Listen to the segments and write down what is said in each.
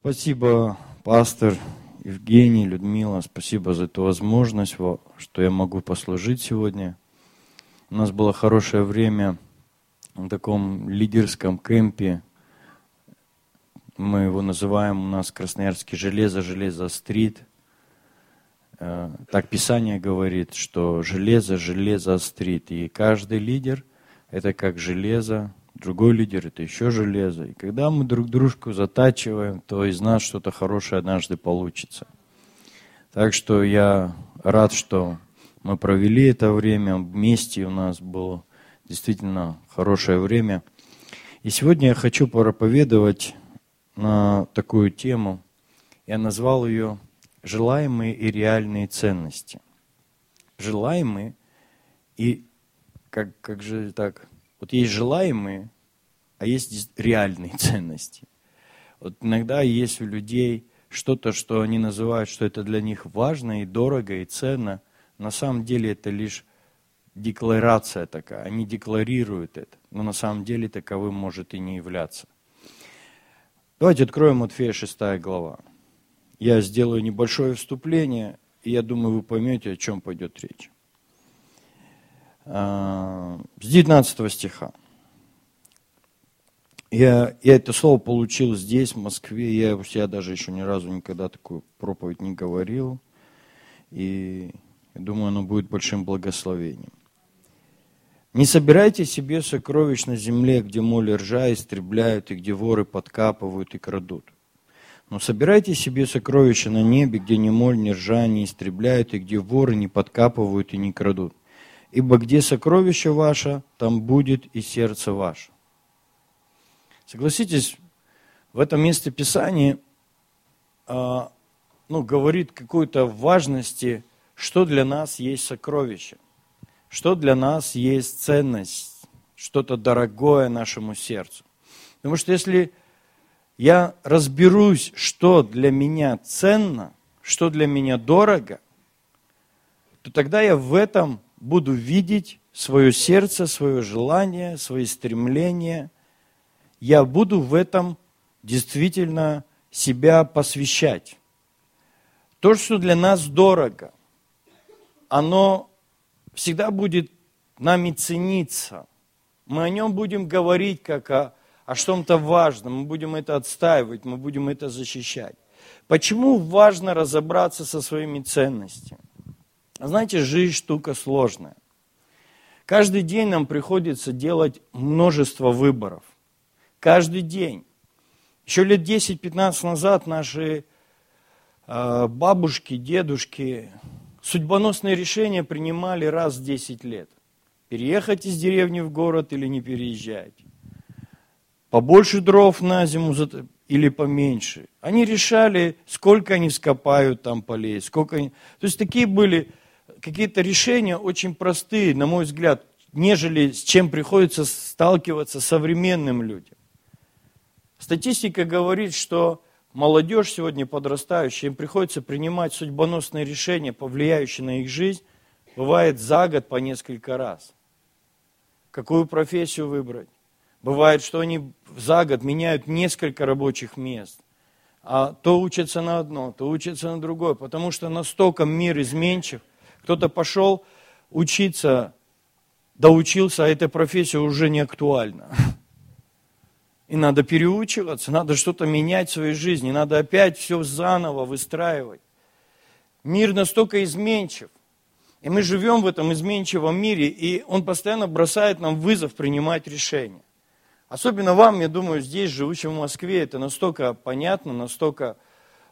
Спасибо, пастор Евгений, Людмила, спасибо за эту возможность, что я могу послужить сегодня. У нас было хорошее время в таком лидерском кемпе. Мы его называем у нас Красноярский железо, железо стрит. Э, так Писание говорит, что железо, железо стрит. И каждый лидер – это как железо, другой лидер – это еще железо. И когда мы друг дружку затачиваем, то из нас что-то хорошее однажды получится. Так что я рад, что мы провели это время вместе, у нас было действительно хорошее время. И сегодня я хочу проповедовать на такую тему. Я назвал ее «Желаемые и реальные ценности». Желаемые и как, как же так вот есть желаемые, а есть реальные ценности. Вот иногда есть у людей что-то, что они называют, что это для них важно и дорого и ценно. На самом деле это лишь декларация такая. Они декларируют это, но на самом деле таковым может и не являться. Давайте откроем Матфея 6 глава. Я сделаю небольшое вступление, и я думаю, вы поймете, о чем пойдет речь. А, с 19 стиха. Я, я это слово получил здесь, в Москве. Я себя даже еще ни разу никогда такую проповедь не говорил. И я думаю, оно будет большим благословением. Не собирайте себе сокровищ на земле, где моли ржа истребляют, и где воры подкапывают и крадут. Но собирайте себе сокровища на небе, где ни моль, ни ржа не истребляют, и где воры не подкапывают и не крадут ибо где сокровище ваше, там будет и сердце ваше. Согласитесь, в этом месте Писания э, ну, говорит какой-то важности, что для нас есть сокровище, что для нас есть ценность, что-то дорогое нашему сердцу. Потому что если я разберусь, что для меня ценно, что для меня дорого, то тогда я в этом буду видеть свое сердце, свое желание, свои стремления. Я буду в этом действительно себя посвящать. То, что для нас дорого, оно всегда будет нами цениться. Мы о нем будем говорить как о, о чем-то важном, мы будем это отстаивать, мы будем это защищать. Почему важно разобраться со своими ценностями? Знаете, жизнь штука сложная. Каждый день нам приходится делать множество выборов. Каждый день. Еще лет 10-15 назад наши э, бабушки, дедушки судьбоносные решения принимали раз в 10 лет. Переехать из деревни в город или не переезжать. Побольше дров на зиму или поменьше. Они решали, сколько они скопают там полей, сколько они... То есть такие были какие-то решения очень простые, на мой взгляд, нежели с чем приходится сталкиваться современным людям. Статистика говорит, что молодежь сегодня подрастающая, им приходится принимать судьбоносные решения, повлияющие на их жизнь, бывает за год по несколько раз. Какую профессию выбрать? Бывает, что они за год меняют несколько рабочих мест. А то учатся на одно, то учатся на другое, потому что настолько мир изменчив – кто-то пошел учиться, доучился, а эта профессия уже не актуальна. И надо переучиваться, надо что-то менять в своей жизни, надо опять все заново выстраивать. Мир настолько изменчив. И мы живем в этом изменчивом мире, и он постоянно бросает нам вызов принимать решения. Особенно вам, я думаю, здесь, живущим в Москве, это настолько понятно, настолько,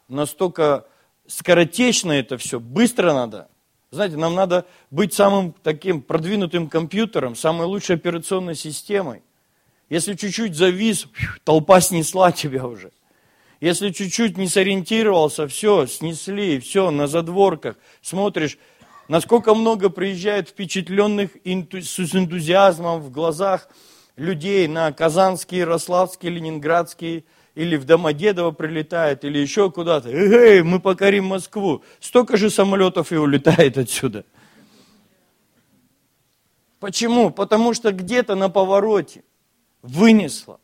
настолько скоротечно это все, быстро надо. Знаете, нам надо быть самым таким продвинутым компьютером, самой лучшей операционной системой. Если чуть-чуть завис, толпа снесла тебя уже. Если чуть-чуть не сориентировался, все, снесли, все, на задворках. Смотришь, насколько много приезжает впечатленных с энтузиазмом в глазах людей на Казанский, Ярославский, Ленинградский или в Домодедово прилетает, или еще куда-то. Эй, мы покорим Москву. Столько же самолетов и улетает отсюда. Почему? Потому что где-то на повороте вынесло,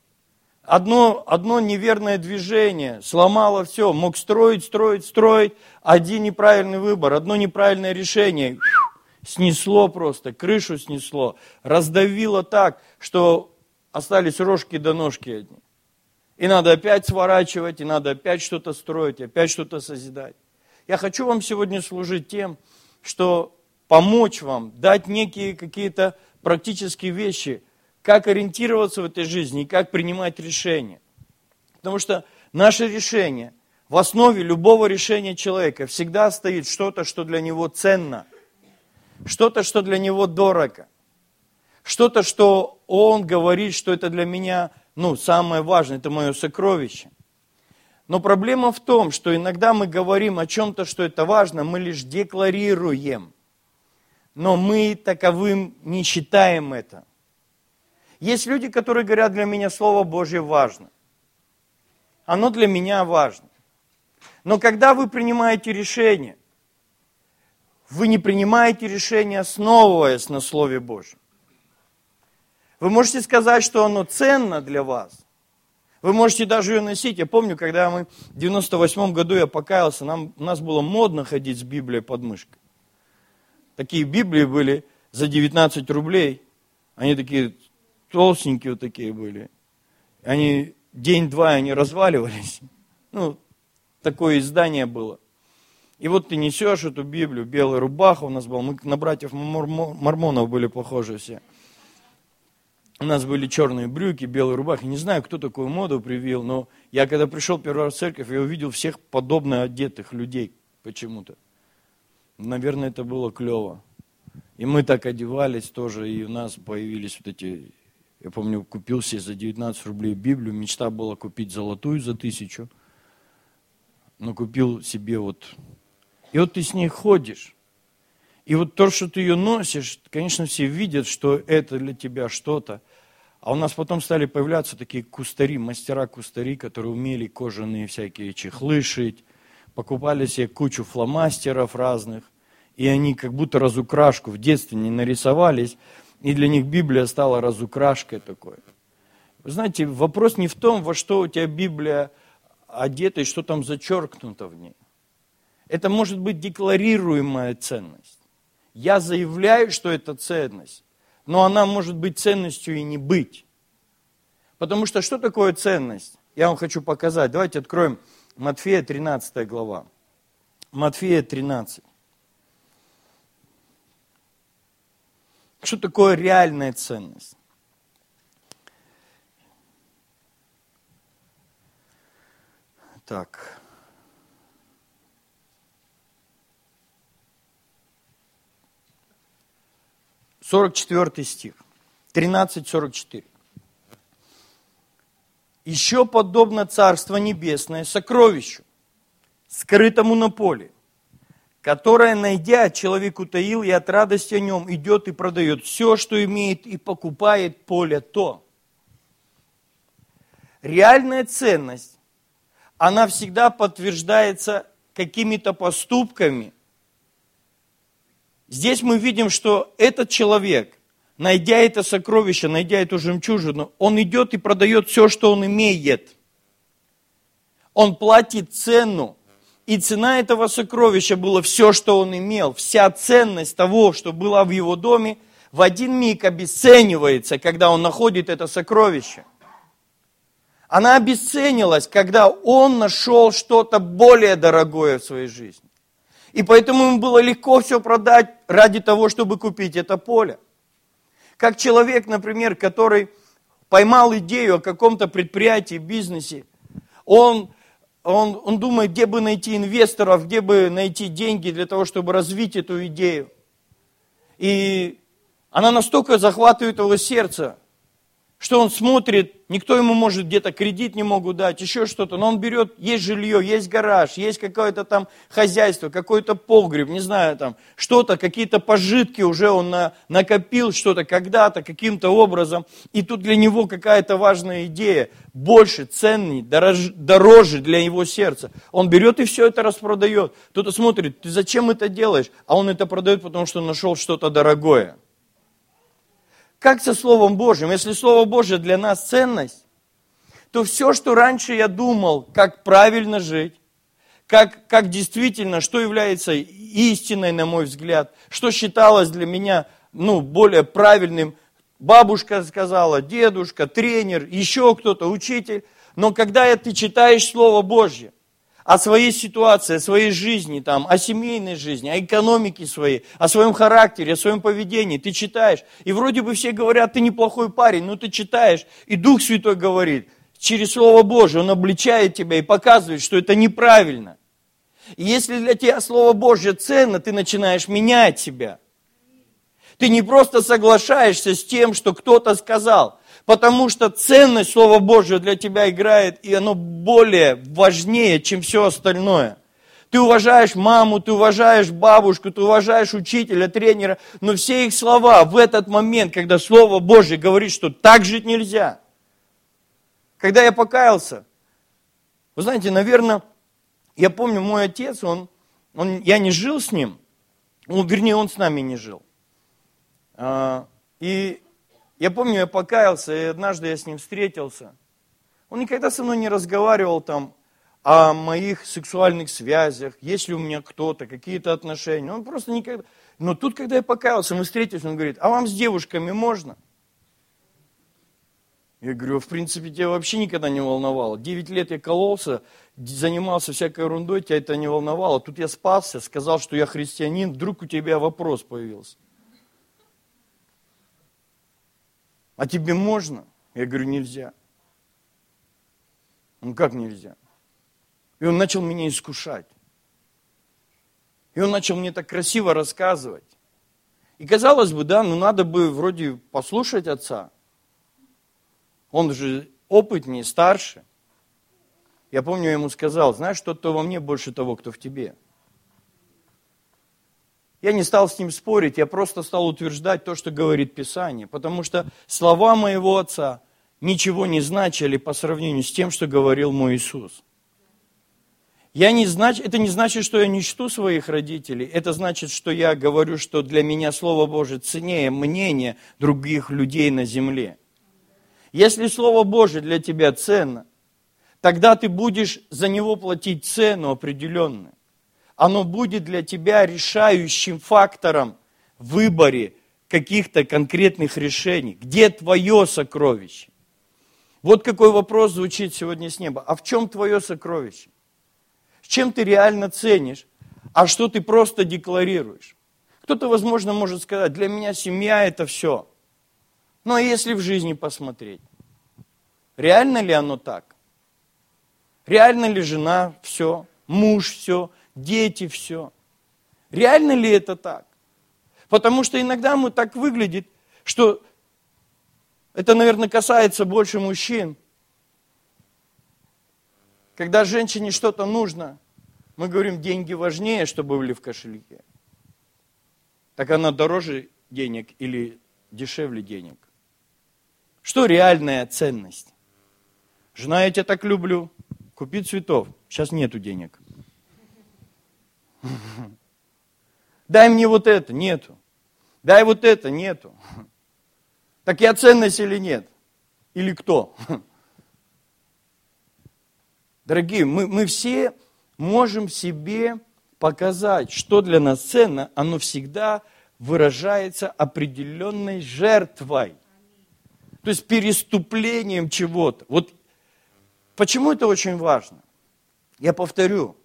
Одно, одно неверное движение сломало все. Мог строить, строить, строить. Один неправильный выбор, одно неправильное решение. Снесло просто, крышу снесло. Раздавило так, что остались рожки до ножки одни. И надо опять сворачивать, и надо опять что-то строить, опять что-то созидать. Я хочу вам сегодня служить тем, что помочь вам, дать некие какие-то практические вещи – как ориентироваться в этой жизни и как принимать решения. Потому что наше решение, в основе любого решения человека всегда стоит что-то, что для него ценно, что-то, что для него дорого, что-то, что он говорит, что это для меня ну, самое важное, это мое сокровище. Но проблема в том, что иногда мы говорим о чем-то, что это важно, мы лишь декларируем, но мы таковым не считаем это – есть люди, которые говорят, для меня Слово Божье важно. Оно для меня важно. Но когда вы принимаете решение, вы не принимаете решение, основываясь на Слове Божьем. Вы можете сказать, что оно ценно для вас. Вы можете даже ее носить. Я помню, когда мы в 98 году я покаялся, нам, у нас было модно ходить с Библией под мышкой. Такие Библии были за 19 рублей. Они такие толстенькие вот такие были. Они день-два, они разваливались. Ну, такое издание было. И вот ты несешь эту Библию, белая рубаха у нас была, мы на братьев мормонов были похожи все. У нас были черные брюки, белые рубахи. Не знаю, кто такую моду привил, но я когда пришел первый раз в церковь, я увидел всех подобно одетых людей почему-то. Наверное, это было клево. И мы так одевались тоже, и у нас появились вот эти я помню, купил себе за 19 рублей Библию. Мечта была купить золотую за тысячу. Но купил себе вот... И вот ты с ней ходишь. И вот то, что ты ее носишь, конечно, все видят, что это для тебя что-то. А у нас потом стали появляться такие кустари, мастера-кустари, которые умели кожаные всякие чехлы шить, покупали себе кучу фломастеров разных, и они как будто разукрашку в детстве не нарисовались, и для них Библия стала разукрашкой такой. Вы знаете, вопрос не в том, во что у тебя Библия одета и что там зачеркнуто в ней. Это может быть декларируемая ценность. Я заявляю, что это ценность, но она может быть ценностью и не быть. Потому что что такое ценность? Я вам хочу показать. Давайте откроем Матфея 13 глава. Матфея 13. Что такое реальная ценность? Так. Сорок четвертый стих. Тринадцать сорок четыре. Еще подобно Царство Небесное сокровищу, скрытому на поле, которое, найдя, человек утаил и от радости о нем идет и продает все, что имеет, и покупает поле то. Реальная ценность, она всегда подтверждается какими-то поступками. Здесь мы видим, что этот человек, найдя это сокровище, найдя эту жемчужину, он идет и продает все, что он имеет. Он платит цену и цена этого сокровища была все, что он имел, вся ценность того, что было в его доме, в один миг обесценивается, когда он находит это сокровище. Она обесценилась, когда он нашел что-то более дорогое в своей жизни. И поэтому ему было легко все продать ради того, чтобы купить это поле. Как человек, например, который поймал идею о каком-то предприятии, бизнесе, он он, он думает, где бы найти инвесторов, где бы найти деньги для того, чтобы развить эту идею. И она настолько захватывает его сердце, что он смотрит, никто ему может где-то кредит не могут дать, еще что-то, но он берет, есть жилье, есть гараж, есть какое-то там хозяйство, какой-то погреб, не знаю, там что-то, какие-то пожитки уже он на, накопил что-то когда-то, каким-то образом, и тут для него какая-то важная идея, больше, ценней, дороже, дороже для его сердца. Он берет и все это распродает. Кто-то смотрит, ты зачем это делаешь? А он это продает, потому что нашел что-то дорогое. Как со Словом Божьим? Если Слово Божье для нас ценность, то все, что раньше я думал, как правильно жить, как, как действительно, что является истиной, на мой взгляд, что считалось для меня ну, более правильным, бабушка сказала, дедушка, тренер, еще кто-то, учитель. Но когда ты читаешь Слово Божье, о своей ситуации, о своей жизни, там, о семейной жизни, о экономике своей, о своем характере, о своем поведении. Ты читаешь, и вроде бы все говорят, ты неплохой парень, но ты читаешь, и Дух Святой говорит, через Слово Божье, Он обличает тебя и показывает, что это неправильно. И если для тебя Слово Божье ценно, ты начинаешь менять себя. Ты не просто соглашаешься с тем, что кто-то сказал, потому что ценность Слова Божьего для тебя играет, и оно более важнее, чем все остальное. Ты уважаешь маму, ты уважаешь бабушку, ты уважаешь учителя, тренера, но все их слова в этот момент, когда Слово Божье говорит, что так жить нельзя. Когда я покаялся, вы знаете, наверное, я помню, мой отец, он, он, я не жил с ним, ну, вернее, он с нами не жил. А, и я помню, я покаялся, и однажды я с ним встретился. Он никогда со мной не разговаривал там о моих сексуальных связях, есть ли у меня кто-то, какие-то отношения. Он просто никогда... Но тут, когда я покаялся, мы встретились, он говорит, а вам с девушками можно? Я говорю, в принципе, тебя вообще никогда не волновало. Девять лет я кололся, занимался всякой ерундой, тебя это не волновало. Тут я спасся, сказал, что я христианин, вдруг у тебя вопрос появился. А тебе можно? Я говорю, нельзя. Ну как нельзя? И он начал меня искушать. И он начал мне так красиво рассказывать. И казалось бы, да, ну надо бы вроде послушать отца. Он же опытнее, старше. Я помню, я ему сказал, знаешь, что-то во мне больше того, кто в тебе. Я не стал с ним спорить, я просто стал утверждать то, что говорит Писание, потому что слова моего отца ничего не значили по сравнению с тем, что говорил мой Иисус. Я не знач... Это не значит, что я не чту своих родителей. Это значит, что я говорю, что для меня Слово Божие ценнее мнения других людей на земле. Если Слово Божие для тебя ценно, тогда ты будешь за него платить цену определенную оно будет для тебя решающим фактором в выборе каких-то конкретных решений. Где твое сокровище? Вот какой вопрос звучит сегодня с неба. А в чем твое сокровище? С чем ты реально ценишь, а что ты просто декларируешь? Кто-то, возможно, может сказать, для меня семья это все. Но если в жизни посмотреть, реально ли оно так? Реально ли жена все, муж все, дети, все. Реально ли это так? Потому что иногда мы так выглядит, что это, наверное, касается больше мужчин. Когда женщине что-то нужно, мы говорим, деньги важнее, чтобы были в кошельке. Так она дороже денег или дешевле денег? Что реальная ценность? Жена, я тебя так люблю. Купи цветов. Сейчас нету денег. Дай мне вот это, нету. Дай вот это, нету. Так я ценность или нет? Или кто? Дорогие, мы, мы все можем себе показать, что для нас ценно, оно всегда выражается определенной жертвой. То есть переступлением чего-то. Вот почему это очень важно? Я повторю,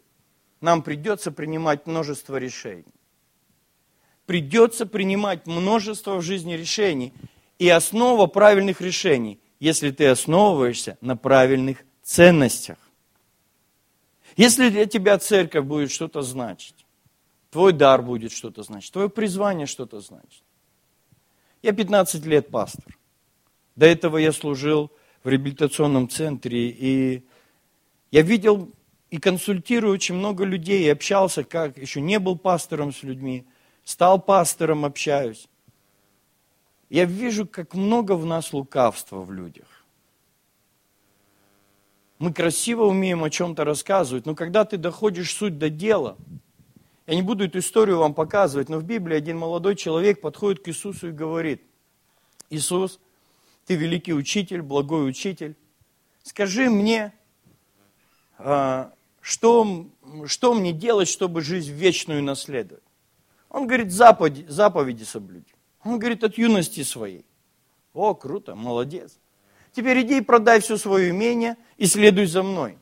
нам придется принимать множество решений. Придется принимать множество в жизни решений. И основа правильных решений, если ты основываешься на правильных ценностях. Если для тебя церковь будет что-то значить, твой дар будет что-то значить, твое призвание что-то значит. Я 15 лет пастор. До этого я служил в реабилитационном центре, и я видел и консультирую очень много людей, и общался, как еще не был пастором с людьми, стал пастором, общаюсь. Я вижу, как много в нас лукавства в людях. Мы красиво умеем о чем-то рассказывать, но когда ты доходишь суть до дела, я не буду эту историю вам показывать, но в Библии один молодой человек подходит к Иисусу и говорит, Иисус, ты великий учитель, благой учитель, скажи мне, а, что, что мне делать, чтобы жизнь вечную наследовать? Он говорит, заповеди, заповеди соблюди. Он говорит, от юности своей. О, круто, молодец. Теперь иди и продай все свое имение и следуй за мной.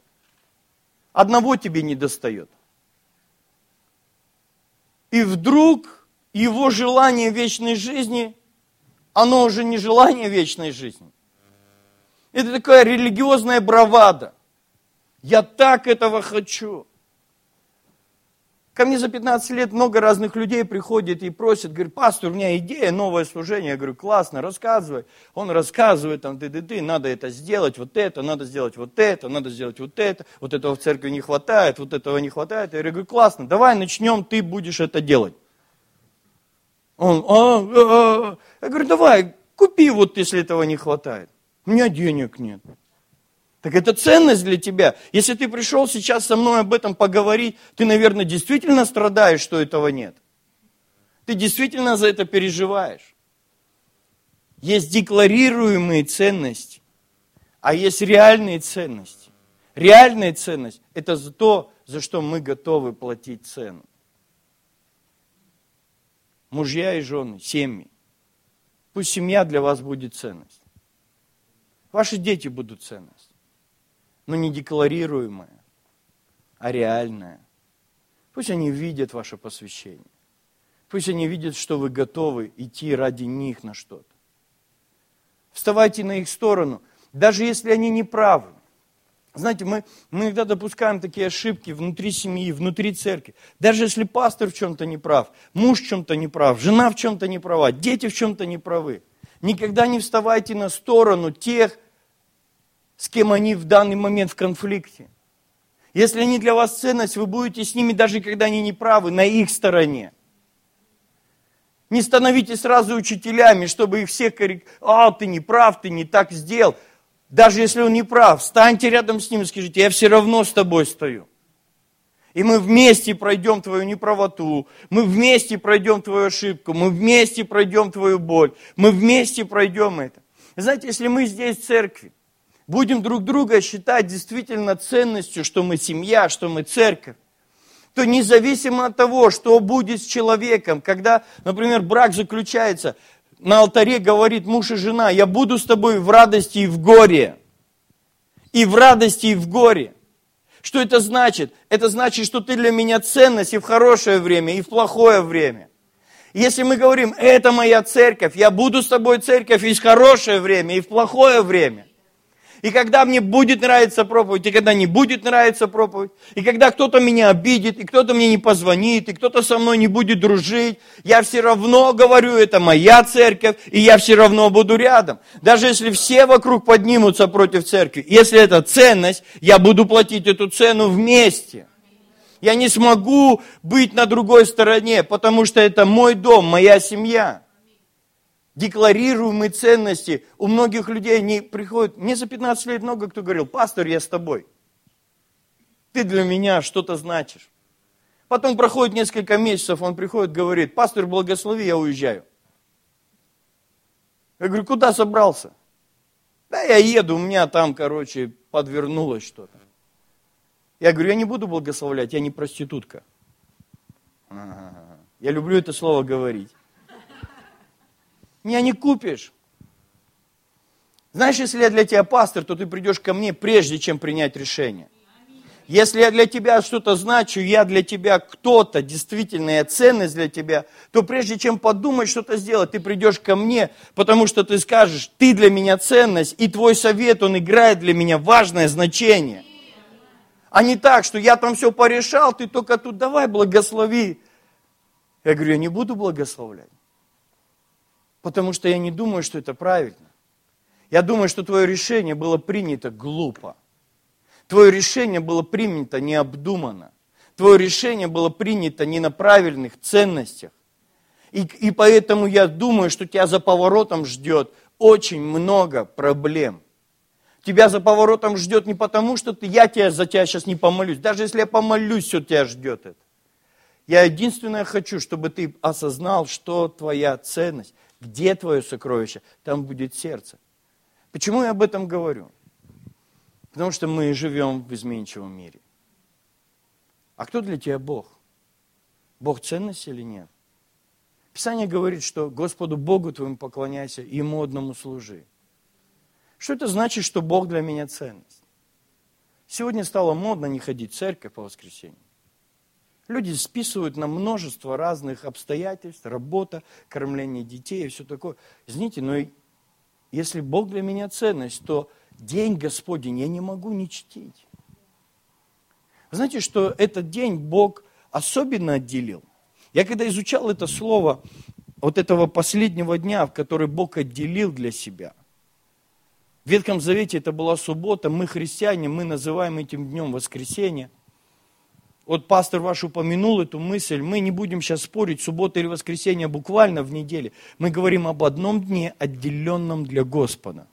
Одного тебе не достает. И вдруг его желание вечной жизни, оно уже не желание вечной жизни. Это такая религиозная бравада. Я так этого хочу. Ко мне за 15 лет много разных людей приходит и просит, говорит, пастор, у меня идея, новое служение. Я говорю, классно, рассказывай. Он рассказывает, там, ты, ты, ты, надо это сделать, вот это, надо сделать вот это, надо сделать вот это, вот этого в церкви не хватает, вот этого не хватает. Я говорю, классно, давай начнем, ты будешь это делать. Он, а, а, а. Я говорю, давай, купи вот, если этого не хватает. У меня денег нет. Так это ценность для тебя. Если ты пришел сейчас со мной об этом поговорить, ты, наверное, действительно страдаешь, что этого нет. Ты действительно за это переживаешь. Есть декларируемые ценности, а есть реальные ценности. Реальная ценность – это за то, за что мы готовы платить цену. Мужья и жены, семьи. Пусть семья для вас будет ценность. Ваши дети будут ценность но не декларируемое, а реальное. Пусть они видят ваше посвящение. Пусть они видят, что вы готовы идти ради них на что-то. Вставайте на их сторону, даже если они не правы. Знаете, мы, мы иногда допускаем такие ошибки внутри семьи, внутри церкви. Даже если пастор в чем-то не прав, муж в чем-то не прав, жена в чем-то не права, дети в чем-то не правы. Никогда не вставайте на сторону тех, с кем они в данный момент в конфликте. Если они для вас ценность, вы будете с ними, даже когда они не правы, на их стороне. Не становитесь сразу учителями, чтобы их всех корректировать. А, ты не прав, ты не так сделал. Даже если он не прав, встаньте рядом с ним и скажите, я все равно с тобой стою. И мы вместе пройдем твою неправоту, мы вместе пройдем твою ошибку, мы вместе пройдем твою боль, мы вместе пройдем это. Знаете, если мы здесь в церкви, будем друг друга считать действительно ценностью, что мы семья, что мы церковь, то независимо от того, что будет с человеком, когда, например, брак заключается, на алтаре говорит муж и жена, я буду с тобой в радости и в горе. И в радости, и в горе. Что это значит? Это значит, что ты для меня ценность и в хорошее время, и в плохое время. Если мы говорим, это моя церковь, я буду с тобой церковь и в хорошее время, и в плохое время – и когда мне будет нравиться проповедь, и когда не будет нравиться проповедь, и когда кто-то меня обидит, и кто-то мне не позвонит, и кто-то со мной не будет дружить, я все равно говорю, это моя церковь, и я все равно буду рядом. Даже если все вокруг поднимутся против церкви, если это ценность, я буду платить эту цену вместе. Я не смогу быть на другой стороне, потому что это мой дом, моя семья декларируемые ценности. У многих людей они приходят, мне за 15 лет много кто говорил, пастор, я с тобой. Ты для меня что-то значишь. Потом проходит несколько месяцев, он приходит, говорит, пастор, благослови, я уезжаю. Я говорю, куда собрался? Да я еду, у меня там, короче, подвернулось что-то. Я говорю, я не буду благословлять, я не проститутка. Я люблю это слово говорить меня не купишь. Знаешь, если я для тебя пастор, то ты придешь ко мне, прежде чем принять решение. Если я для тебя что-то значу, я для тебя кто-то, действительная ценность для тебя, то прежде чем подумать что-то сделать, ты придешь ко мне, потому что ты скажешь, ты для меня ценность, и твой совет, он играет для меня важное значение. А не так, что я там все порешал, ты только тут давай благослови. Я говорю, я не буду благословлять. Потому что я не думаю, что это правильно. Я думаю, что твое решение было принято глупо. Твое решение было принято необдуманно. Твое решение было принято не на правильных ценностях. И, и поэтому я думаю, что тебя за поворотом ждет очень много проблем. Тебя за поворотом ждет не потому, что ты, я тебя, за тебя сейчас не помолюсь. Даже если я помолюсь, все тебя ждет это. Я единственное хочу, чтобы ты осознал, что твоя ценность. Где твое сокровище? Там будет сердце. Почему я об этом говорю? Потому что мы живем в изменчивом мире. А кто для тебя Бог? Бог ценность или нет? Писание говорит, что Господу Богу твоему поклоняйся и Ему одному служи. Что это значит, что Бог для меня ценность? Сегодня стало модно не ходить в церковь по воскресеньям. Люди списывают на множество разных обстоятельств, работа, кормление детей и все такое. Извините, но если Бог для меня ценность, то день Господень я не могу не чтить. знаете, что этот день Бог особенно отделил? Я когда изучал это слово, вот этого последнего дня, в который Бог отделил для себя, в Ветхом Завете это была суббота, мы христиане, мы называем этим днем воскресенье. Вот пастор ваш упомянул эту мысль, мы не будем сейчас спорить, суббота или воскресенье буквально в неделе. Мы говорим об одном дне, отделенном для Господа.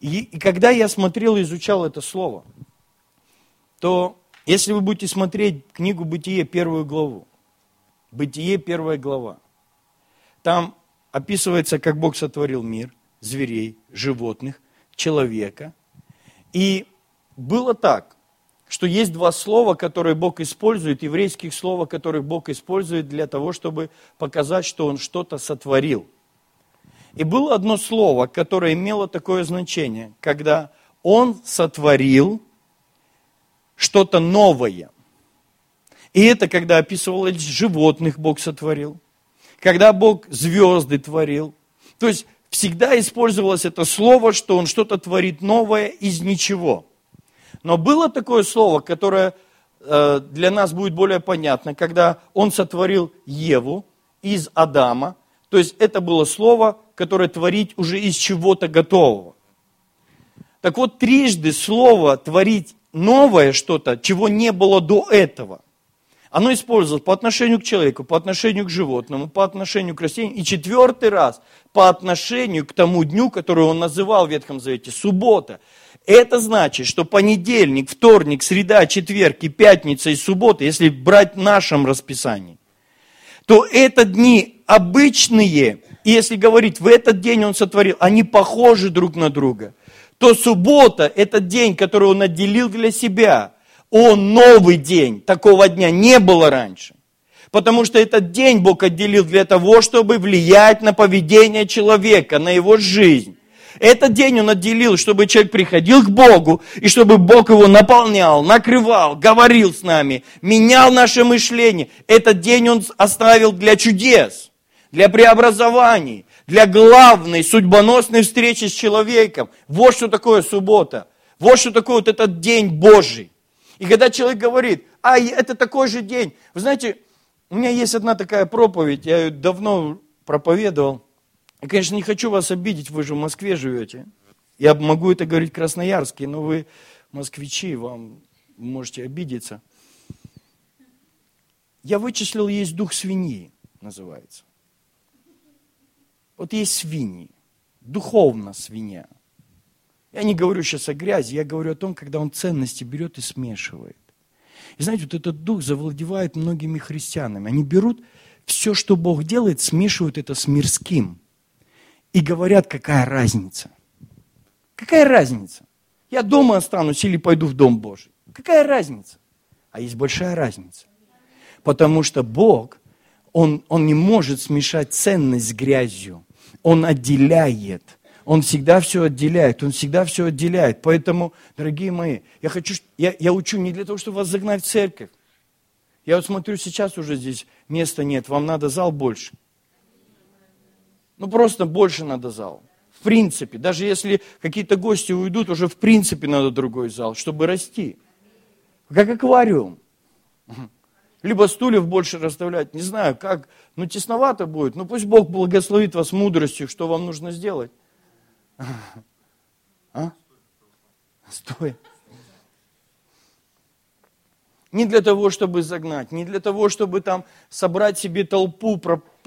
И, и когда я смотрел и изучал это слово, то если вы будете смотреть книгу «Бытие», первую главу, «Бытие», первая глава, там описывается, как Бог сотворил мир, зверей, животных, человека. И было так, что есть два слова, которые Бог использует, еврейских слова, которые Бог использует для того, чтобы показать, что Он что-то сотворил. И было одно слово, которое имело такое значение, когда Он сотворил что-то новое. И это когда описывалось животных Бог сотворил, когда Бог звезды творил. То есть всегда использовалось это слово, что Он что-то творит новое из ничего – но было такое слово, которое э, для нас будет более понятно, когда он сотворил Еву из Адама. То есть это было слово, которое творить уже из чего-то готового. Так вот, трижды слово творить новое что-то, чего не было до этого. Оно использовалось по отношению к человеку, по отношению к животному, по отношению к растению. И четвертый раз по отношению к тому дню, который он называл в Ветхом Завете, суббота. Это значит, что понедельник, вторник, среда, четверг и пятница и суббота, если брать в нашем расписании, то это дни обычные, и если говорить, в этот день он сотворил, они похожи друг на друга, то суббота – это день, который он отделил для себя. Он новый день, такого дня не было раньше. Потому что этот день Бог отделил для того, чтобы влиять на поведение человека, на его жизнь. Этот день он отделил, чтобы человек приходил к Богу, и чтобы Бог его наполнял, накрывал, говорил с нами, менял наше мышление. Этот день он оставил для чудес, для преобразований, для главной судьбоносной встречи с человеком. Вот что такое суббота. Вот что такое вот этот день Божий. И когда человек говорит, а это такой же день. Вы знаете, у меня есть одна такая проповедь, я ее давно проповедовал. Я, конечно, не хочу вас обидеть, вы же в Москве живете. Я могу это говорить красноярский, но вы москвичи, вам можете обидеться. Я вычислил, есть дух свиньи, называется. Вот есть свиньи, духовно свинья. Я не говорю сейчас о грязи, я говорю о том, когда он ценности берет и смешивает. И знаете, вот этот дух завладевает многими христианами. Они берут все, что Бог делает, смешивают это с мирским – и говорят, какая разница. Какая разница? Я дома останусь или пойду в Дом Божий. Какая разница? А есть большая разница. Потому что Бог, Он, он не может смешать ценность с грязью. Он отделяет. Он всегда все отделяет, Он всегда все отделяет. Поэтому, дорогие мои, я хочу, я, я учу не для того, чтобы вас загнать в церковь. Я вот смотрю, сейчас уже здесь места нет, вам надо зал больше. Ну, просто больше надо зал. В принципе, даже если какие-то гости уйдут, уже в принципе надо другой зал, чтобы расти. Как аквариум. Либо стульев больше расставлять, не знаю, как, ну тесновато будет, ну пусть Бог благословит вас мудростью, что вам нужно сделать. А? Стой. Не для того, чтобы загнать, не для того, чтобы там собрать себе толпу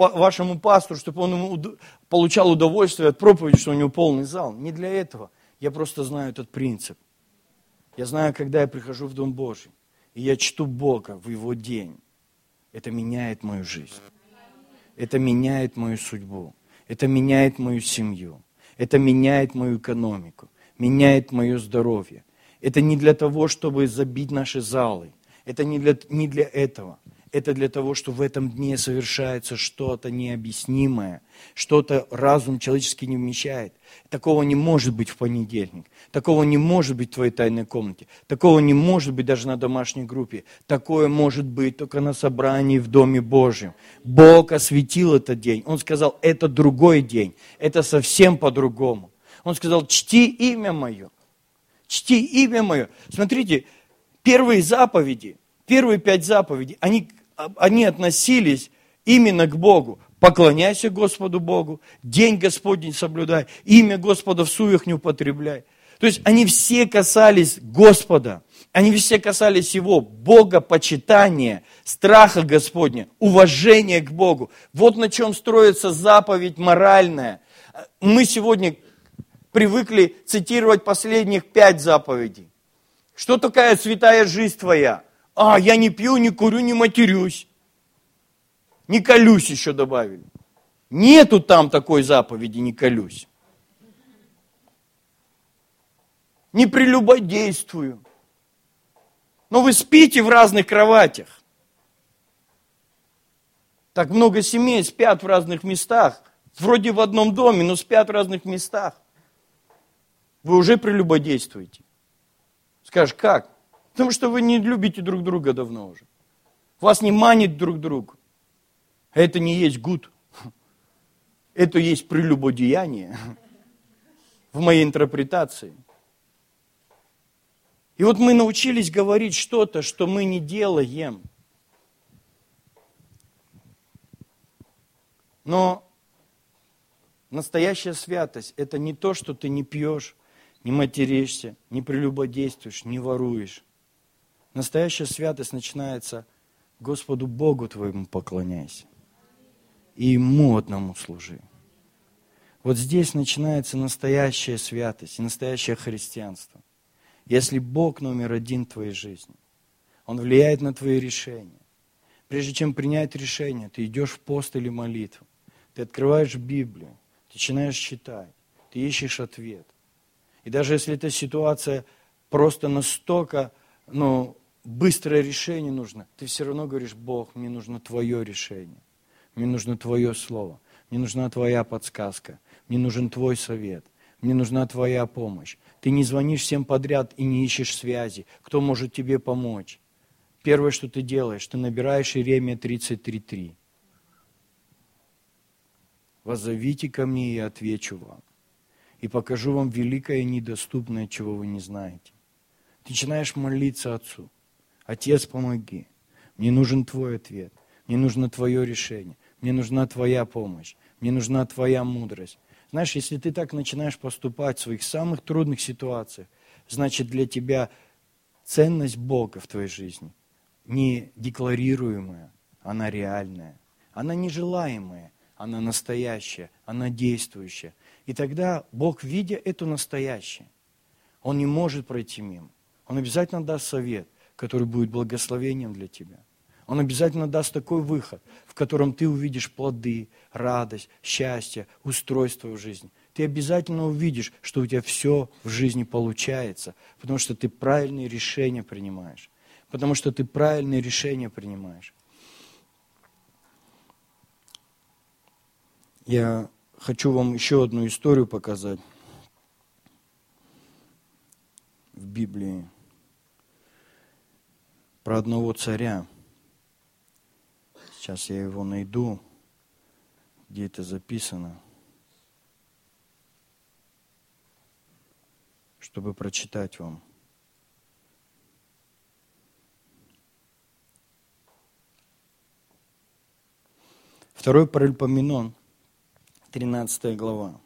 вашему пастору, чтобы он ему получал удовольствие от проповеди, что у него полный зал. Не для этого. Я просто знаю этот принцип. Я знаю, когда я прихожу в Дом Божий, и я чту Бога в Его день, это меняет мою жизнь. Это меняет мою судьбу. Это меняет мою семью. Это меняет мою экономику меняет мое здоровье. Это не для того, чтобы забить наши залы. Это не для, не для этого. Это для того, что в этом дне совершается что-то необъяснимое, что-то разум человеческий не вмещает. Такого не может быть в понедельник. Такого не может быть в твоей тайной комнате. Такого не может быть даже на домашней группе. Такое может быть только на собрании в Доме Божьем. Бог осветил этот день. Он сказал, это другой день. Это совсем по-другому. Он сказал, чти имя мое. Чти имя мое. Смотрите, первые заповеди, первые пять заповедей, они они относились именно к Богу. Поклоняйся Господу Богу, день Господень соблюдай, имя Господа в суях не употребляй. То есть они все касались Господа, они все касались Его, Бога, почитания, страха Господня, уважения к Богу. Вот на чем строится заповедь моральная. Мы сегодня привыкли цитировать последних пять заповедей. Что такая святая жизнь твоя? А, я не пью, не курю, не матерюсь. Не колюсь еще добавили. Нету там такой заповеди, не колюсь. Не прелюбодействую. Но вы спите в разных кроватях. Так много семей спят в разных местах. Вроде в одном доме, но спят в разных местах. Вы уже прелюбодействуете. Скажешь, как? Потому что вы не любите друг друга давно уже. Вас не манит друг друг. Это не есть гуд. Это есть прелюбодеяние в моей интерпретации. И вот мы научились говорить что-то, что мы не делаем. Но настоящая святость – это не то, что ты не пьешь, не материшься, не прелюбодействуешь, не воруешь. Настоящая святость начинается Господу Богу твоему поклоняйся. И Ему одному служи. Вот здесь начинается настоящая святость и настоящее христианство. Если Бог номер один в твоей жизни, Он влияет на твои решения. Прежде чем принять решение, ты идешь в пост или молитву. Ты открываешь Библию, ты начинаешь читать, ты ищешь ответ. И даже если эта ситуация просто настолько ну, быстрое решение нужно, ты все равно говоришь, Бог, мне нужно твое решение, мне нужно твое слово, мне нужна твоя подсказка, мне нужен твой совет, мне нужна твоя помощь. Ты не звонишь всем подряд и не ищешь связи, кто может тебе помочь. Первое, что ты делаешь, ты набираешь Иеремия 33.3. «Воззовите ко мне, и отвечу вам, и покажу вам великое и недоступное, чего вы не знаете». Ты начинаешь молиться Отцу – Отец, помоги. Мне нужен Твой ответ. Мне нужно Твое решение. Мне нужна Твоя помощь. Мне нужна Твоя мудрость. Знаешь, если ты так начинаешь поступать в своих самых трудных ситуациях, значит для тебя ценность Бога в твоей жизни не декларируемая, она реальная. Она нежелаемая, она настоящая, она действующая. И тогда Бог, видя эту настоящее, Он не может пройти мимо. Он обязательно даст совет – который будет благословением для тебя. Он обязательно даст такой выход, в котором ты увидишь плоды, радость, счастье, устройство в жизни. Ты обязательно увидишь, что у тебя все в жизни получается, потому что ты правильные решения принимаешь. Потому что ты правильные решения принимаешь. Я хочу вам еще одну историю показать в Библии про одного царя. Сейчас я его найду, где это записано, чтобы прочитать вам. Второй Паральпоменон, 13 глава.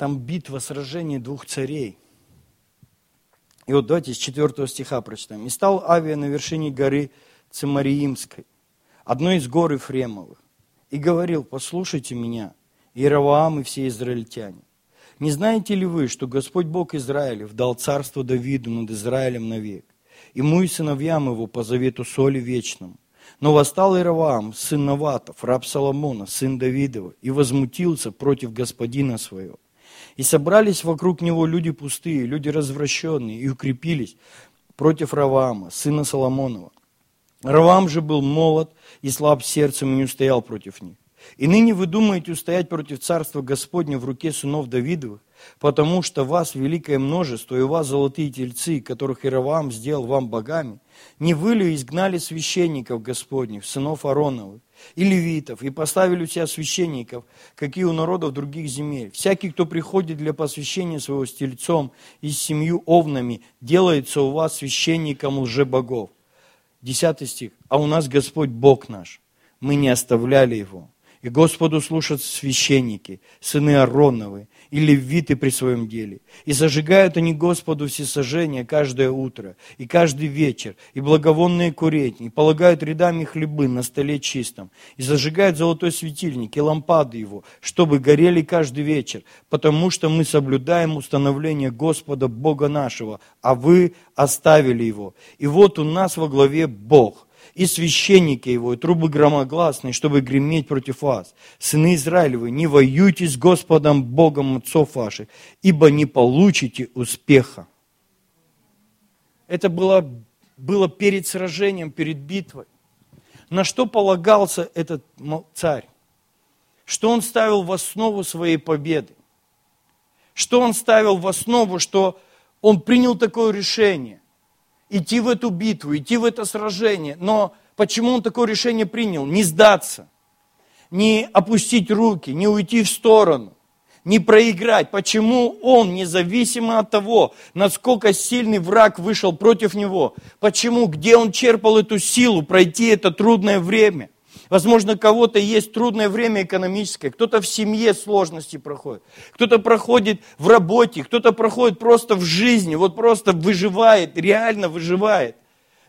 Там битва, сражение двух царей. И вот давайте с 4 стиха прочитаем. «И стал Авия на вершине горы Цимариимской, одной из гор Ефремовых, и говорил, послушайте меня, Иераваам и все израильтяне. Не знаете ли вы, что Господь Бог Израилев дал царство Давиду над Израилем навек? ему и сыновьям его по завету соли вечному. Но восстал Ираваам, сын Наватов, раб Соломона, сын Давидова, и возмутился против господина своего. И собрались вокруг него люди пустые, люди развращенные, и укрепились против Раваама, сына Соломонова. Раваам же был молод и слаб сердцем и не устоял против них. И ныне вы думаете устоять против царства Господня в руке сынов Давидовых, потому что вас великое множество, и у вас золотые тельцы, которых Иераваам сделал вам богами. Не вы ли изгнали священников Господних, сынов Ароновых, и левитов, и поставили у себя священников, какие у народов других земель. Всякий, кто приходит для посвящения своего с тельцом и с семью овнами, делается у вас священником лжебогов. Десятый стих. А у нас Господь Бог наш. Мы не оставляли Его. И Господу слушают священники, сыны Ароновы, и левиты при своем деле. И зажигают они Господу всесожжение каждое утро и каждый вечер, и благовонные курения, и полагают рядами хлебы на столе чистом, и зажигают золотой светильник и лампады его, чтобы горели каждый вечер, потому что мы соблюдаем установление Господа Бога нашего, а вы оставили его. И вот у нас во главе Бог – и священники его, и трубы громогласные, чтобы греметь против вас. Сыны Израилевы, не воюйте с Господом Богом отцов ваших, ибо не получите успеха. Это было, было перед сражением, перед битвой. На что полагался этот царь? Что он ставил в основу своей победы? Что он ставил в основу, что он принял такое решение? Идти в эту битву, идти в это сражение. Но почему он такое решение принял? Не сдаться, не опустить руки, не уйти в сторону, не проиграть. Почему он, независимо от того, насколько сильный враг вышел против него, почему, где он черпал эту силу пройти это трудное время – Возможно, кого-то есть трудное время экономическое, кто-то в семье сложности проходит, кто-то проходит в работе, кто-то проходит просто в жизни, вот просто выживает, реально выживает.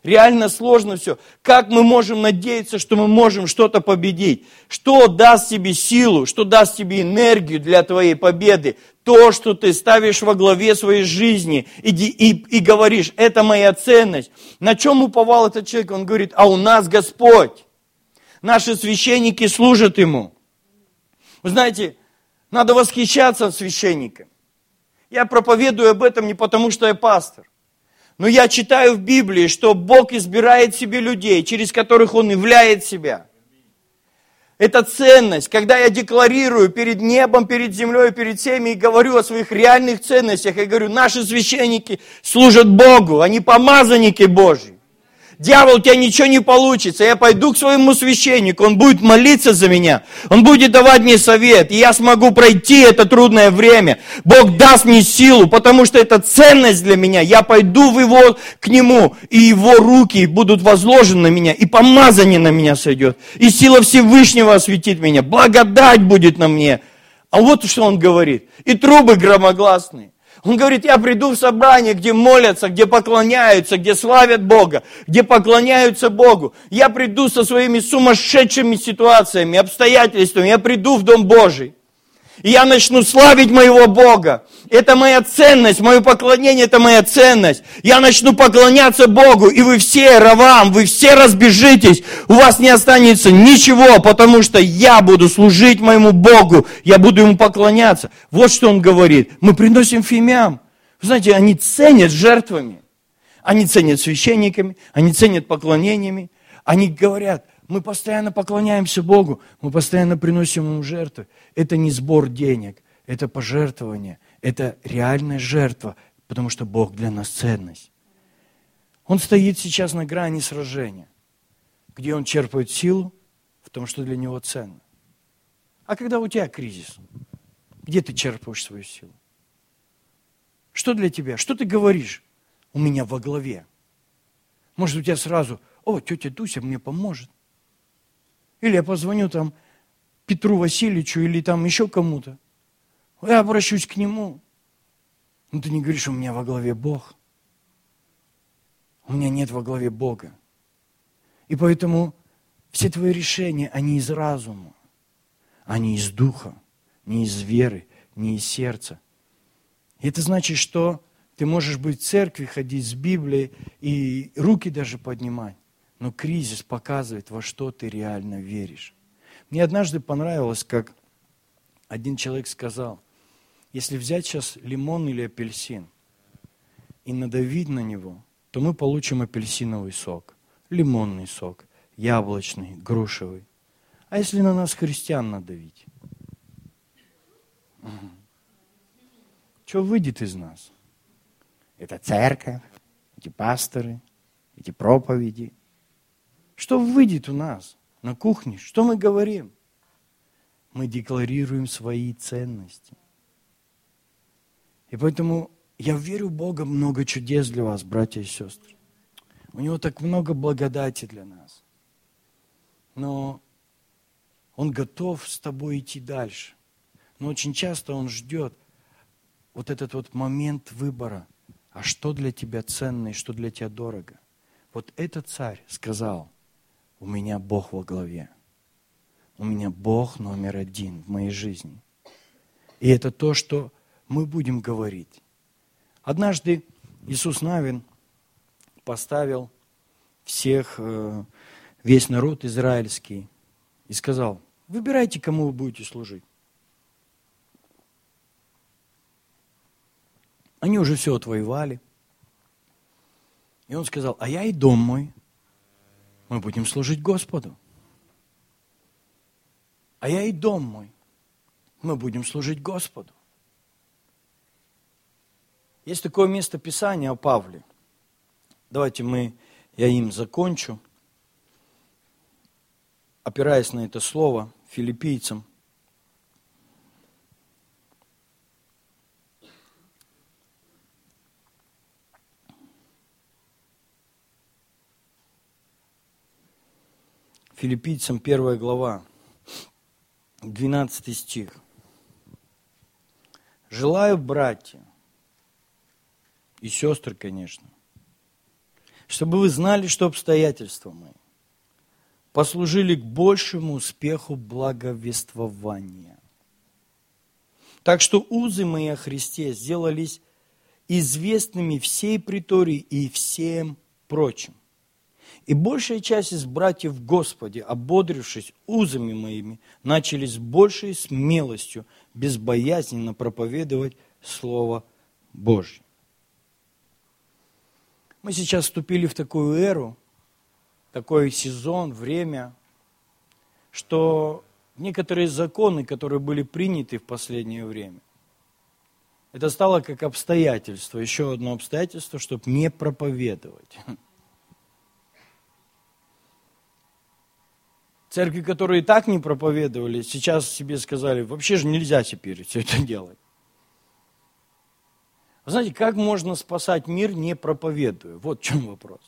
Реально сложно все. Как мы можем надеяться, что мы можем что-то победить? Что даст тебе силу, что даст тебе энергию для твоей победы? То, что ты ставишь во главе своей жизни и, и, и говоришь, это моя ценность. На чем уповал этот человек? Он говорит, а у нас Господь. Наши священники служат Ему. Вы знаете, надо восхищаться священником. Я проповедую об этом не потому, что я пастор. Но я читаю в Библии, что Бог избирает себе людей, через которых Он являет себя. Это ценность, когда я декларирую перед небом, перед землей, перед всеми и говорю о своих реальных ценностях. Я говорю, наши священники служат Богу, они помазанники Божьи дьявол, у тебя ничего не получится. Я пойду к своему священнику, он будет молиться за меня, он будет давать мне совет, и я смогу пройти это трудное время. Бог даст мне силу, потому что это ценность для меня. Я пойду в его, к нему, и его руки будут возложены на меня, и помазание на меня сойдет, и сила Всевышнего осветит меня, благодать будет на мне. А вот что он говорит. И трубы громогласные. Он говорит, я приду в собрание, где молятся, где поклоняются, где славят Бога, где поклоняются Богу. Я приду со своими сумасшедшими ситуациями, обстоятельствами, я приду в Дом Божий. И я начну славить моего Бога. Это моя ценность, мое поклонение – это моя ценность. Я начну поклоняться Богу, и вы все, Равам, вы все разбежитесь. У вас не останется ничего, потому что я буду служить моему Богу. Я буду ему поклоняться. Вот что он говорит. Мы приносим фимиам. Вы знаете, они ценят жертвами. Они ценят священниками, они ценят поклонениями. Они говорят, мы постоянно поклоняемся Богу, мы постоянно приносим Ему жертвы. Это не сбор денег, это пожертвование, это реальная жертва, потому что Бог для нас ценность. Он стоит сейчас на грани сражения, где он черпает силу в том, что для него ценно. А когда у тебя кризис, где ты черпаешь свою силу? Что для тебя? Что ты говоришь? У меня во главе. Может, у тебя сразу, о, тетя Дуся мне поможет. Или я позвоню там Петру Васильевичу или там еще кому-то. Я обращусь к нему. Но ты не говоришь, у меня во главе Бог. У меня нет во главе Бога. И поэтому все твои решения, они из разума, они из духа, не из веры, не из сердца. И это значит, что Ты можешь быть в церкви, ходить с Библией и руки даже поднимать. Но кризис показывает, во что ты реально веришь. Мне однажды понравилось, как один человек сказал, если взять сейчас лимон или апельсин и надавить на него, то мы получим апельсиновый сок, лимонный сок, яблочный, грушевый. А если на нас христиан надавить? Что выйдет из нас? Это церковь, эти пасторы, эти проповеди. Что выйдет у нас на кухне? Что мы говорим? Мы декларируем свои ценности. И поэтому я верю в Бога много чудес для вас, братья и сестры. У Него так много благодати для нас. Но Он готов с тобой идти дальше. Но очень часто Он ждет вот этот вот момент выбора. А что для тебя ценно и что для тебя дорого? Вот этот царь сказал, у меня Бог во главе. У меня Бог номер один в моей жизни. И это то, что мы будем говорить. Однажды Иисус Навин поставил всех, э, весь народ израильский и сказал, выбирайте, кому вы будете служить. Они уже все отвоевали. И он сказал, а я и дом мой, мы будем служить Господу. А я и дом мой, мы будем служить Господу. Есть такое место Писания о Павле. Давайте мы, я им закончу, опираясь на это слово филиппийцам, Филиппийцам 1 глава, 12 стих. Желаю, братья и сестры, конечно, чтобы вы знали, что обстоятельства мои послужили к большему успеху благовествования. Так что узы мои о Христе сделались известными всей притории и всем прочим. И большая часть из братьев в Господе, ободрившись узами моими, начали с большей смелостью, безбоязненно проповедовать Слово Божье. Мы сейчас вступили в такую эру, такой сезон, время, что некоторые законы, которые были приняты в последнее время, это стало как обстоятельство, еще одно обстоятельство, чтобы не проповедовать. Церкви, которые и так не проповедовали, сейчас себе сказали, вообще же нельзя теперь все это делать. Знаете, как можно спасать мир, не проповедуя? Вот в чем вопрос.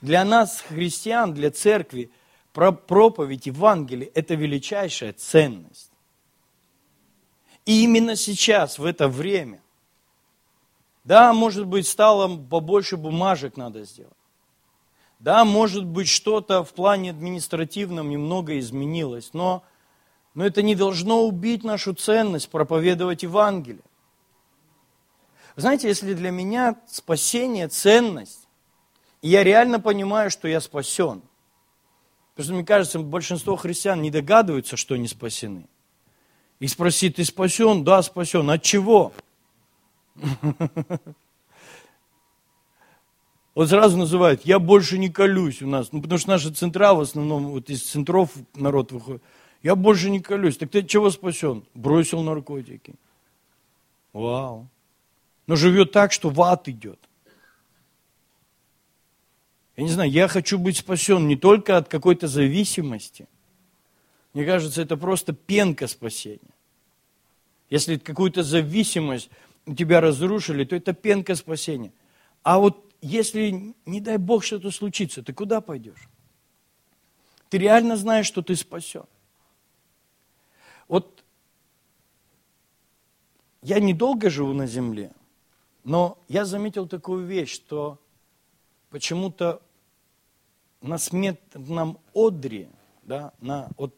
Для нас, христиан, для церкви, проповедь Евангелия – это величайшая ценность. И именно сейчас, в это время, да, может быть, стало побольше бумажек надо сделать. Да, может быть, что-то в плане административном немного изменилось, но, но это не должно убить нашу ценность проповедовать Евангелие. Знаете, если для меня спасение – ценность, и я реально понимаю, что я спасен, потому что, мне кажется, большинство христиан не догадываются, что они спасены. И спросит, ты спасен? Да, спасен. От чего? Вот сразу называют, я больше не колюсь у нас. Ну, потому что наши центра в основном, вот из центров народ выходит. Я больше не колюсь. Так ты чего спасен? Бросил наркотики. Вау. Но живет так, что в ад идет. Я не знаю, я хочу быть спасен не только от какой-то зависимости. Мне кажется, это просто пенка спасения. Если какую-то зависимость у тебя разрушили, то это пенка спасения. А вот если, не дай Бог, что-то случится, ты куда пойдешь? Ты реально знаешь, что ты спасен. Вот я недолго живу на земле, но я заметил такую вещь, что почему-то на смертном одре, да, на, вот,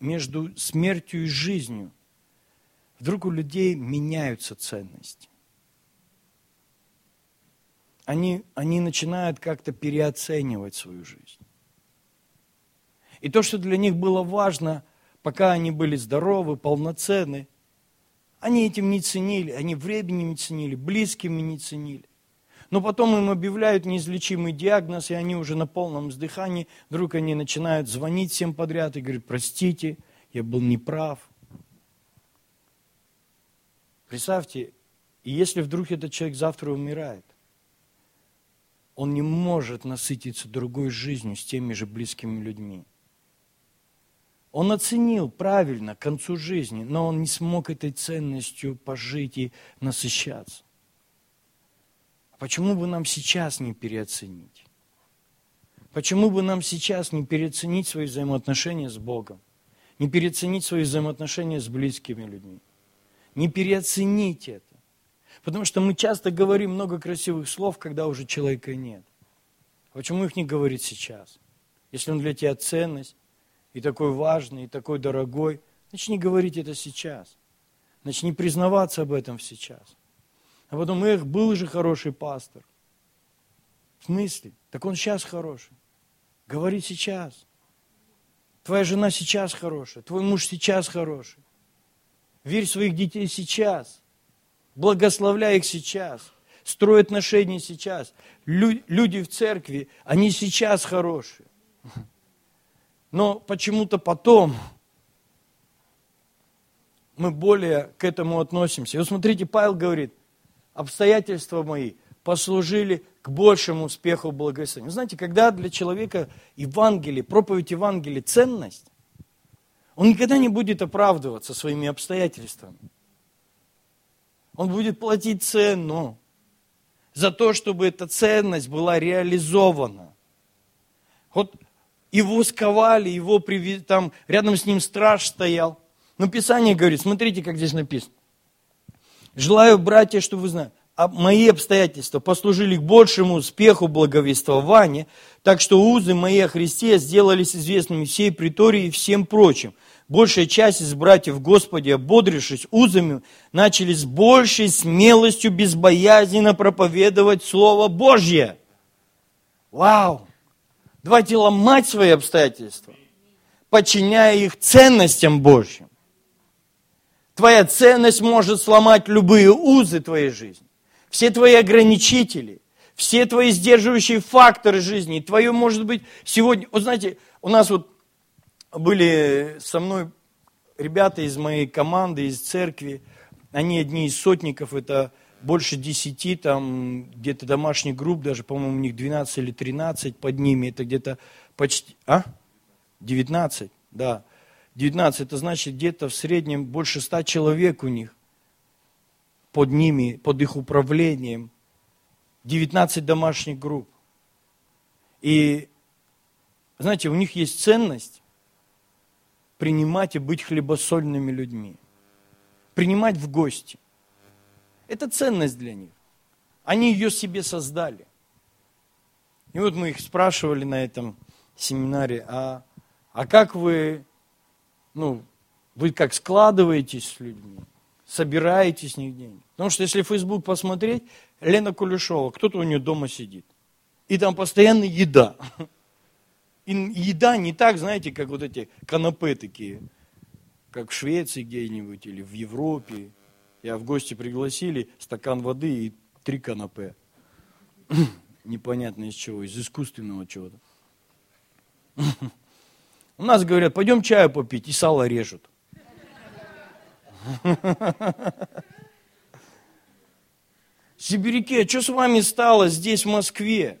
между смертью и жизнью, вдруг у людей меняются ценности. Они, они начинают как-то переоценивать свою жизнь. И то, что для них было важно, пока они были здоровы, полноценны, они этим не ценили, они времени не ценили, близкими не ценили. Но потом им объявляют неизлечимый диагноз, и они уже на полном издыхании, вдруг они начинают звонить всем подряд и говорят, простите, я был неправ. Представьте, и если вдруг этот человек завтра умирает, он не может насытиться другой жизнью с теми же близкими людьми. Он оценил правильно к концу жизни, но он не смог этой ценностью пожить и насыщаться. Почему бы нам сейчас не переоценить? Почему бы нам сейчас не переоценить свои взаимоотношения с Богом? Не переоценить свои взаимоотношения с близкими людьми? Не переоценить это. Потому что мы часто говорим много красивых слов, когда уже человека нет. Почему их не говорить сейчас? Если он для тебя ценность, и такой важный, и такой дорогой, начни говорить это сейчас. Начни признаваться об этом сейчас. А потом, эх, был же хороший пастор. В смысле? Так он сейчас хороший. Говори сейчас. Твоя жена сейчас хорошая, твой муж сейчас хороший. Верь в своих детей сейчас. Благословляй их сейчас. Строй отношения сейчас. Люди в церкви, они сейчас хорошие. Но почему-то потом мы более к этому относимся. И вот смотрите, Павел говорит, обстоятельства мои послужили к большему успеху благословения. Знаете, когда для человека Евангелие, проповедь Евангелия ценность, он никогда не будет оправдываться своими обстоятельствами. Он будет платить цену за то, чтобы эта ценность была реализована. Вот его сковали, его привез, там рядом с ним страж стоял. Но Писание говорит, смотрите, как здесь написано. Желаю, братья, чтобы вы знали, а мои обстоятельства послужили к большему успеху благовествования, так что узы мои о Христе сделались известными всей притории и всем прочим. Большая часть из братьев Господи, ободрившись узами, начали с большей смелостью безбоязненно проповедовать Слово Божье. Вау! Давайте ломать свои обстоятельства, подчиняя их ценностям Божьим. Твоя ценность может сломать любые узы твоей жизни. Все твои ограничители, все твои сдерживающие факторы жизни. Твое, может быть, сегодня... Вот знаете, у нас вот были со мной ребята из моей команды, из церкви. Они одни из сотников, это больше десяти, там где-то домашних групп, даже, по-моему, у них 12 или 13 под ними, это где-то почти... А? 19, да. 19, это значит где-то в среднем больше ста человек у них под ними, под их управлением. 19 домашних групп. И, знаете, у них есть ценность принимать и быть хлебосольными людьми. Принимать в гости. Это ценность для них. Они ее себе создали. И вот мы их спрашивали на этом семинаре, а, а как вы ну, вы как складываетесь с людьми, собираете с них деньги. Потому что если Facebook посмотреть, Лена Кулешова, кто-то у нее дома сидит. И там постоянно еда. И еда не так, знаете, как вот эти канапе такие, как в Швеции где-нибудь или в Европе. Я в гости пригласили стакан воды и три канапе. Непонятно из чего, из искусственного чего-то. У нас говорят, пойдем чаю попить, и сало режут. Сибиряки, а что с вами стало здесь, в Москве?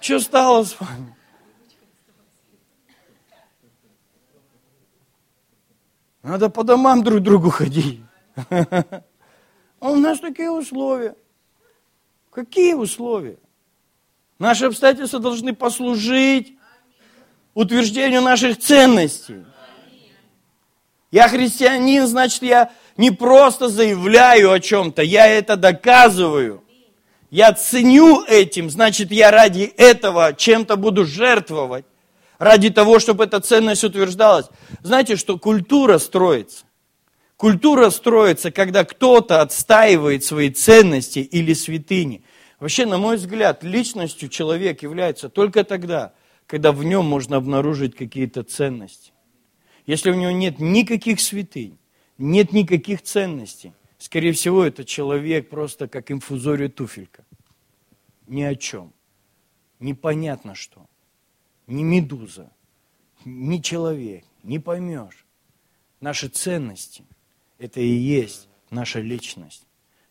Что стало с вами? Надо по домам друг другу ходить. А у нас такие условия. Какие условия? Наши обстоятельства должны послужить утверждению наших ценностей. Я христианин, значит, я не просто заявляю о чем-то, я это доказываю. Я ценю этим, значит, я ради этого чем-то буду жертвовать, ради того, чтобы эта ценность утверждалась. Знаете, что культура строится? Культура строится, когда кто-то отстаивает свои ценности или святыни. Вообще, на мой взгляд, личностью человек является только тогда, когда в нем можно обнаружить какие-то ценности. Если у него нет никаких святынь, нет никаких ценностей, скорее всего, это человек просто как инфузория туфелька. Ни о чем. Непонятно что. Ни медуза, ни человек, не поймешь. Наши ценности – это и есть наша личность.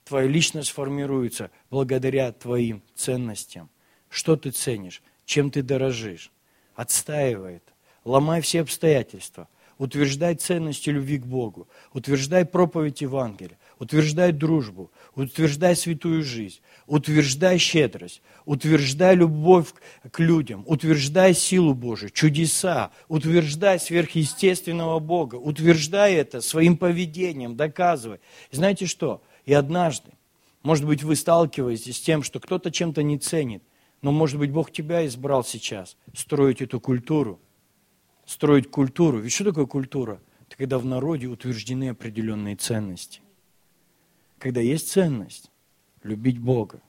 Твоя личность формируется благодаря твоим ценностям. Что ты ценишь? Чем ты дорожишь? Отстаивай это. Ломай все обстоятельства – утверждай ценности любви к Богу, утверждай проповедь Евангелия, утверждай дружбу, утверждай святую жизнь, утверждай щедрость, утверждай любовь к людям, утверждай силу Божию, чудеса, утверждай сверхъестественного Бога, утверждай это своим поведением, доказывай. И знаете что? И однажды, может быть, вы сталкиваетесь с тем, что кто-то чем-то не ценит, но, может быть, Бог тебя избрал сейчас строить эту культуру – строить культуру. Ведь что такое культура? Это когда в народе утверждены определенные ценности. Когда есть ценность любить Бога,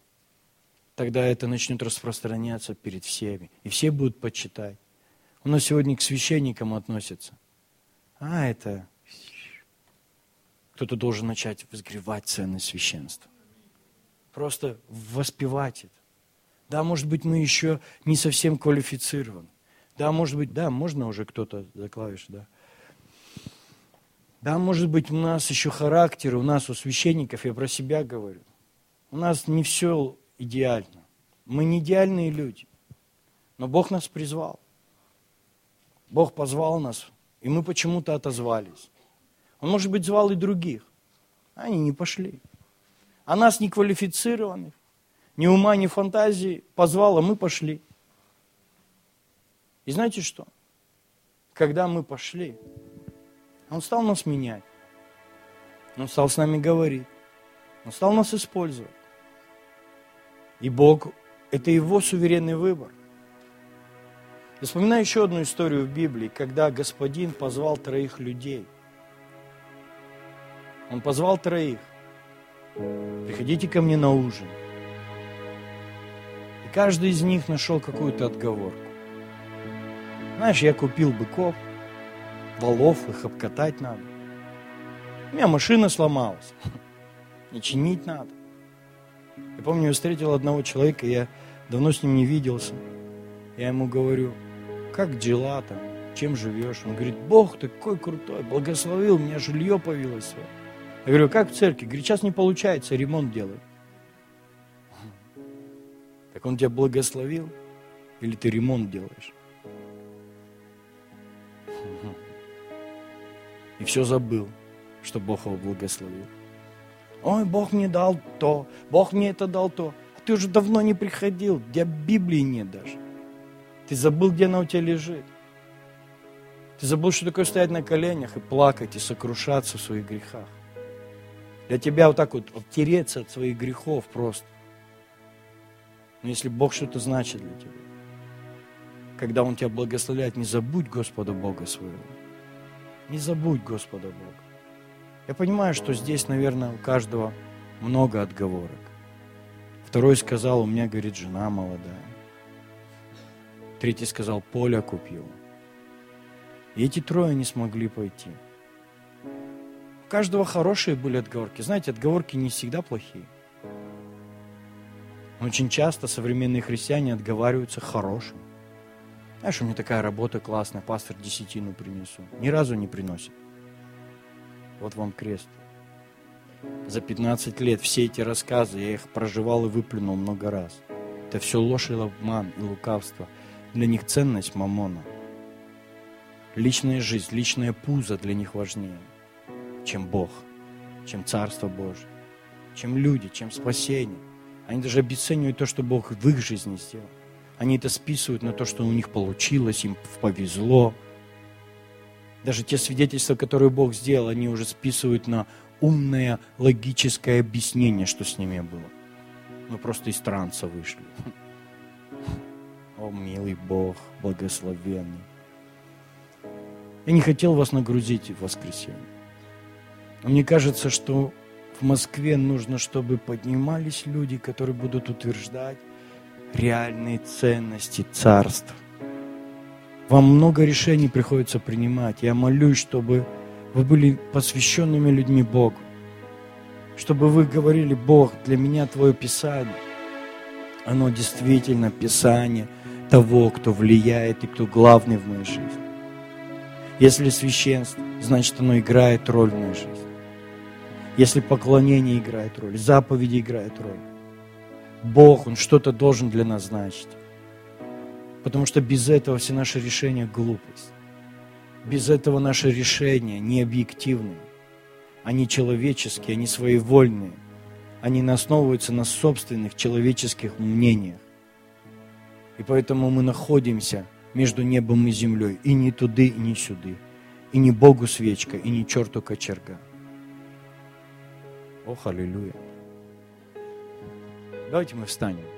тогда это начнет распространяться перед всеми. И все будут почитать. У нас сегодня к священникам относятся. А, это... Кто-то должен начать возгревать ценность священства. Просто воспевать это. Да, может быть, мы еще не совсем квалифицированы. Да, может быть, да, можно уже кто-то за клавиш, да. Да, может быть, у нас еще характер, у нас, у священников, я про себя говорю. У нас не все идеально. Мы не идеальные люди. Но Бог нас призвал. Бог позвал нас, и мы почему-то отозвались. Он, может быть, звал и других. Они не пошли. А нас, неквалифицированных, ни ума, ни фантазии, позвал, а мы пошли. И знаете что? Когда мы пошли, Он стал нас менять. Он стал с нами говорить. Он стал нас использовать. И Бог, это Его суверенный выбор. Я вспоминаю еще одну историю в Библии, когда Господин позвал троих людей. Он позвал троих. Приходите ко мне на ужин. И каждый из них нашел какую-то отговорку. Знаешь, я купил быков, волов, их обкатать надо. У меня машина сломалась. И чинить надо. Я помню, я встретил одного человека, я давно с ним не виделся. Я ему говорю, как дела там, чем живешь? Он говорит, Бог такой крутой, благословил, меня жилье появилось. Я говорю, как в церкви? Говорит, сейчас не получается, ремонт делать. Так он тебя благословил? Или ты ремонт делаешь? И все забыл, что Бог его благословил. Ой, Бог мне дал то, Бог мне это дал то. А ты уже давно не приходил, где Библии нет даже. Ты забыл, где она у тебя лежит. Ты забыл, что такое стоять на коленях и плакать, и сокрушаться в своих грехах. Для тебя вот так вот оттереться от своих грехов просто. Но если Бог что-то значит для тебя, когда Он тебя благословляет, не забудь Господа Бога своего. Не забудь Господа Бога. Я понимаю, что здесь, наверное, у каждого много отговорок. Второй сказал, у меня, говорит, жена молодая. Третий сказал, поле купил. И эти трое не смогли пойти. У каждого хорошие были отговорки. Знаете, отговорки не всегда плохие. Очень часто современные христиане отговариваются хорошим. Знаешь, у меня такая работа классная, пастор десятину принесу. Ни разу не приносит. Вот вам крест. За 15 лет все эти рассказы, я их проживал и выплюнул много раз. Это все ложь и обман и лукавство. Для них ценность мамона. Личная жизнь, личное пузо для них важнее, чем Бог, чем Царство Божие, чем люди, чем спасение. Они даже обесценивают то, что Бог в их жизни сделал. Они это списывают на то, что у них получилось, им повезло. Даже те свидетельства, которые Бог сделал, они уже списывают на умное логическое объяснение, что с ними было. Мы просто из транса вышли. О, милый Бог, благословенный. Я не хотел вас нагрузить в воскресенье. Мне кажется, что в Москве нужно, чтобы поднимались люди, которые будут утверждать реальные ценности царства. Вам много решений приходится принимать. Я молюсь, чтобы вы были посвященными людьми Богу. Чтобы вы говорили, Бог, для меня Твое Писание. Оно действительно Писание того, кто влияет и кто главный в моей жизни. Если священство, значит оно играет роль в моей жизни. Если поклонение играет роль, заповеди играют роль. Бог, Он что-то должен для нас значить. Потому что без этого все наши решения – глупость. Без этого наши решения не объективные. Они человеческие, они своевольные. Они основываются на собственных человеческих мнениях. И поэтому мы находимся между небом и землей. И не туды, и не сюды. И не Богу свечка, и не черту кочерга. Ох, аллилуйя. Давайте мы встанем.